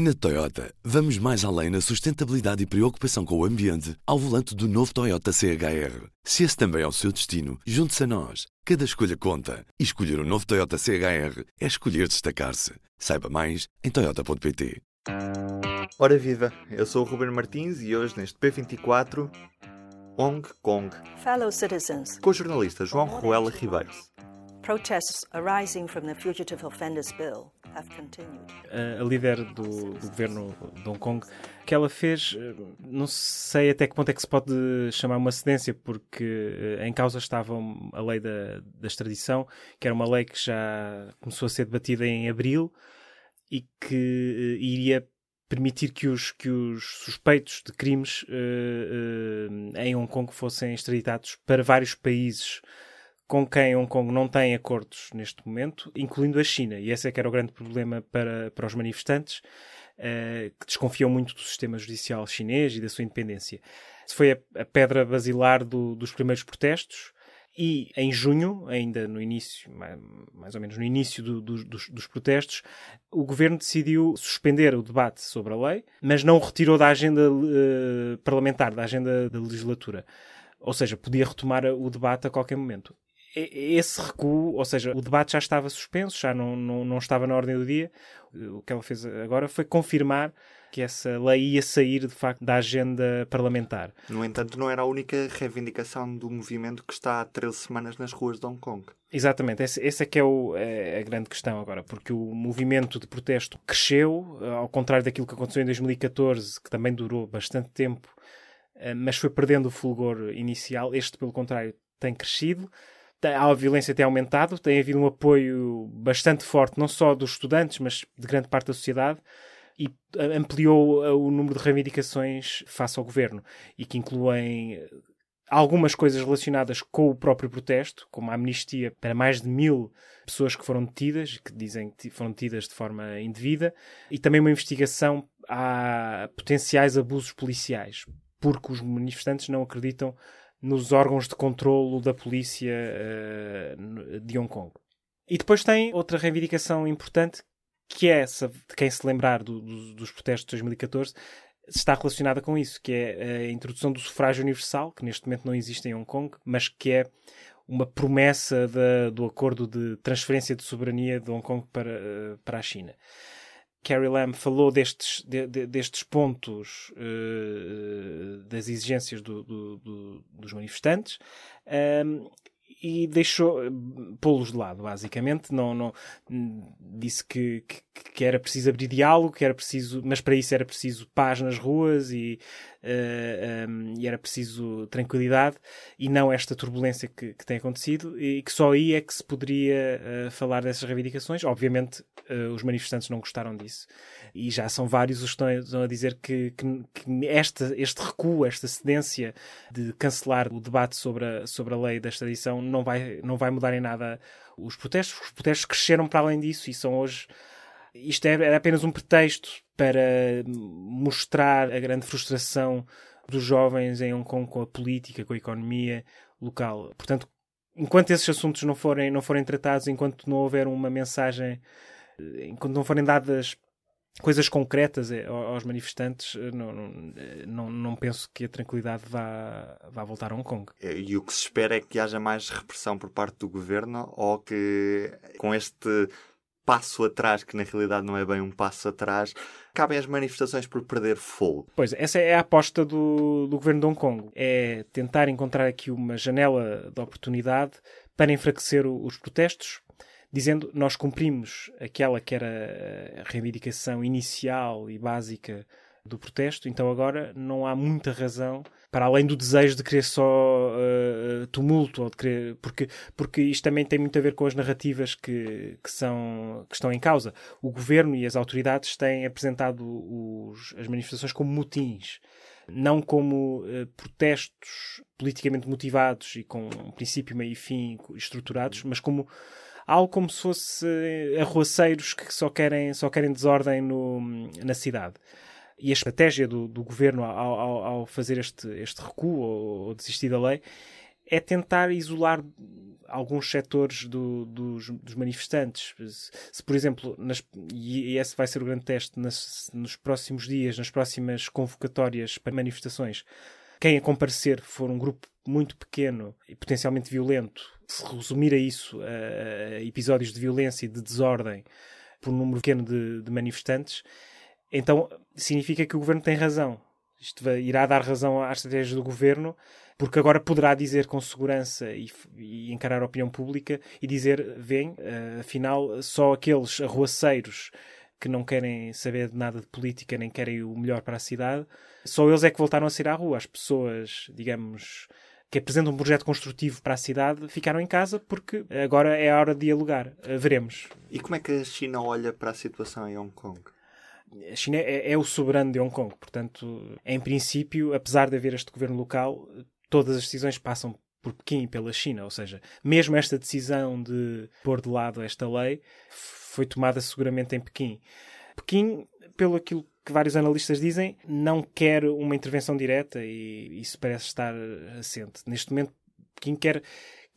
Na Toyota, vamos mais além na sustentabilidade e preocupação com o ambiente ao volante do novo Toyota CHR. Se esse também é o seu destino, junte-se a nós. Cada escolha conta. E escolher o um novo Toyota CHR é escolher destacar-se. Saiba mais em Toyota.pt. Ora viva, eu sou o Ruben Martins e hoje neste P24, Hong Kong. Fellow citizens, Com o jornalista João Ruela Ribeiro. Protests arising from the Fugitive Offenders Bill have continued. a, líder do, do governo de Hong Kong, que ela fez, eh, não sei até que ponto é que se pode chamar uma cedência, porque eh, em causa estava a lei da, da extradição, que era uma lei que já começou a ser debatida em abril e que eh, iria permitir que os, que os suspeitos de crimes eh, eh, em Hong Kong fossem extraditados para vários países com quem Hong Kong não tem acordos neste momento, incluindo a China. E esse é que era o grande problema para, para os manifestantes, eh, que desconfiam muito do sistema judicial chinês e da sua independência. Isso foi a, a pedra basilar do- dos primeiros protestos. E em junho, ainda no início, ma- mais ou menos no início do- do- dos, dos protestos, o governo decidiu suspender o debate sobre a lei, mas não retirou da agenda eh, parlamentar, da agenda da legislatura. Ou seja, podia retomar o debate a qualquer momento. Esse recuo, ou seja, o debate já estava suspenso, já não, não, não estava na ordem do dia. O que ela fez agora foi confirmar que essa lei ia sair, de facto, da agenda parlamentar. No entanto, não era a única reivindicação do movimento que está há 13 semanas nas ruas de Hong Kong. Exatamente, esse é que é, o- é a grande questão agora, porque o movimento de protesto cresceu, ao contrário daquilo que aconteceu em 2014, que também durou bastante tempo, eh, mas foi perdendo o fulgor inicial. Este, pelo contrário, tem crescido. Tem- A violência tem aumentado, tem havido um apoio bastante forte, não só dos estudantes, mas de grande parte da sociedade, e eh, ampliou eh, o número de reivindicações face ao governo, e que incluem eh, algumas coisas relacionadas com o próprio protesto, como a amnistia para mais de mil pessoas que foram detidas, que dizem que foram detidas de forma indevida, e também uma investigação a potenciais abusos policiais, porque os manifestantes não acreditam nos órgãos de controlo da polícia eh, de Hong Kong. E depois tem outra reivindicação importante, que é, se- de quem se lembrar do- do- dos protestos de 2014, está relacionada com isso, que é a introdução do sufrágio universal, que neste momento não existe em Hong Kong, mas que é uma promessa do acordo de transferência de soberania de Hong Kong para, eh, para a China. Carrie Lam falou destes, de- de- destes pontos eh, das exigências do- do- do- dos manifestantes ehm, e deixou eh, pô-los de lado, basicamente. Não, não, disse que, que, que era preciso abrir diálogo, que era preciso, mas para isso era preciso paz nas ruas e, um, e era preciso tranquilidade e não esta turbulência que, que tem acontecido e que só aí é que se poderia eh, falar dessas reivindicações. Obviamente, eh, os manifestantes não gostaram disso e já são vários os que estão, estão a dizer que, que, que esta, este recuo, esta cedência de cancelar o debate sobre a, sobre a lei da extradição não vai, não vai mudar em nada os protestos. Os protestos cresceram para além disso e são hoje. Isto é- era apenas um pretexto para mostrar a grande frustração dos jovens em Hong Kong com a política, com a economia local. Portanto, enquanto esses assuntos não forem, não forem tratados, enquanto não houver uma mensagem, eh, enquanto não forem dadas coisas concretas eh, ao- aos manifestantes, eh, não, não, não penso que a tranquilidade vá, vá voltar a Hong Kong. E o que se espera é que haja mais repressão por parte do governo ou que com este passo atrás, que na realidade não é bem um passo atrás, acabem as manifestações por perder fogo. Pois, essa é a aposta do, do governo de Hong Kong. É tentar encontrar aqui uma janela de oportunidade para enfraquecer o- os protestos, dizendo nós cumprimos aquela que era a reivindicação inicial e básica do protesto, então agora não há muita razão para além do desejo de querer só eh, tumulto, ou de querer, porque, porque isto também tem muito a ver com as narrativas que, que, são, que estão em causa. O governo e as autoridades têm apresentado os- as manifestações como motins, não como eh, protestos politicamente motivados e com um princípio, meio e fim estruturados, mas como algo como se fosse arruaceiros que só querem, só querem desordem no, na cidade. E a estratégia do, do governo ao, ao, ao fazer este, este recuo ou, ou desistir da lei é tentar isolar alguns setores do, dos, dos, manifestantes. Se, por exemplo, nas, e esse vai ser o grande teste nas, nos próximos dias, nas próximas convocatórias para manifestações, quem a comparecer for um grupo muito pequeno e potencialmente violento, se resumir a isso, a, episódios de violência e de desordem por um número pequeno de, de manifestantes, então significa que o governo tem razão. Isto irá dar razão à estratégia do governo, porque agora poderá dizer com segurança e, e encarar a opinião pública e dizer: vem, uh, afinal, só aqueles arruaceiros que não querem saber de nada de política nem querem o melhor para a cidade, só eles é que voltaram a sair à rua. As pessoas, digamos, que apresentam um projeto construtivo para a cidade ficaram em casa porque agora é a hora de dialogar. Eh, veremos. E como é que a China olha para a situação em Hong Kong? A China é, é o soberano de Hong Kong, portanto, em princípio, apesar de haver este governo local, todas as decisões passam por Pequim e pela China, ou seja, mesmo esta decisão de pôr de lado esta lei foi tomada seguramente em Pequim. Pequim, pelo aquilo que vários analistas dizem, não quer uma intervenção direta e isso parece estar assente. Neste momento, Pequim quer,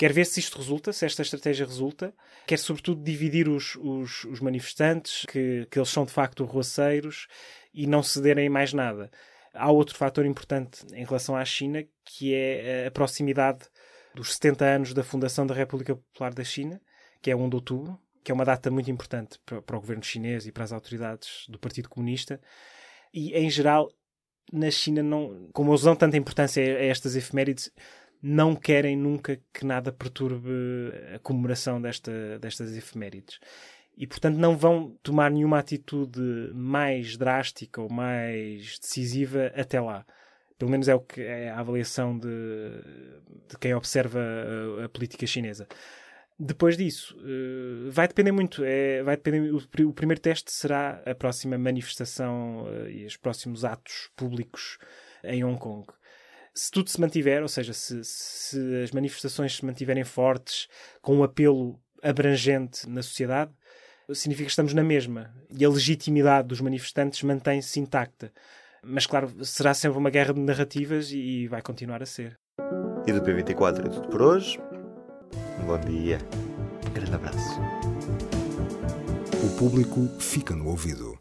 quer ver se isto resulta, se esta estratégia resulta, quer sobretudo dividir os, os, os manifestantes, que, que eles são de facto roceiros e não cederem mais nada. Há outro fator importante em relação à China, que é a proximidade dos 70 anos da fundação da República Popular da China, que é 1 de outubro, que é uma data muito importante para, para o governo chinês e para as autoridades do Partido Comunista. E, em geral, na China, não, como eles dão tanta importância a estas efemérides, não querem nunca que nada perturbe a comemoração desta, destas efemérides. E, portanto, não vão tomar nenhuma atitude mais drástica ou mais decisiva até lá. Pelo menos é o que é a avaliação de, de quem observa a, a política chinesa. Depois disso, uh, vai depender muito. É, vai depender, o, o, primeiro teste será a próxima manifestação uh, e os próximos atos públicos em Hong Kong. Se tudo se mantiver, ou seja, se, se as manifestações se mantiverem fortes, com um apelo abrangente na sociedade, significa que estamos na mesma. E a legitimidade dos manifestantes mantém-se intacta. Mas, claro, será sempre uma guerra de narrativas e vai continuar a ser. E do P24 é tudo por hoje. Um bom dia. Um grande abraço. O público fica no ouvido.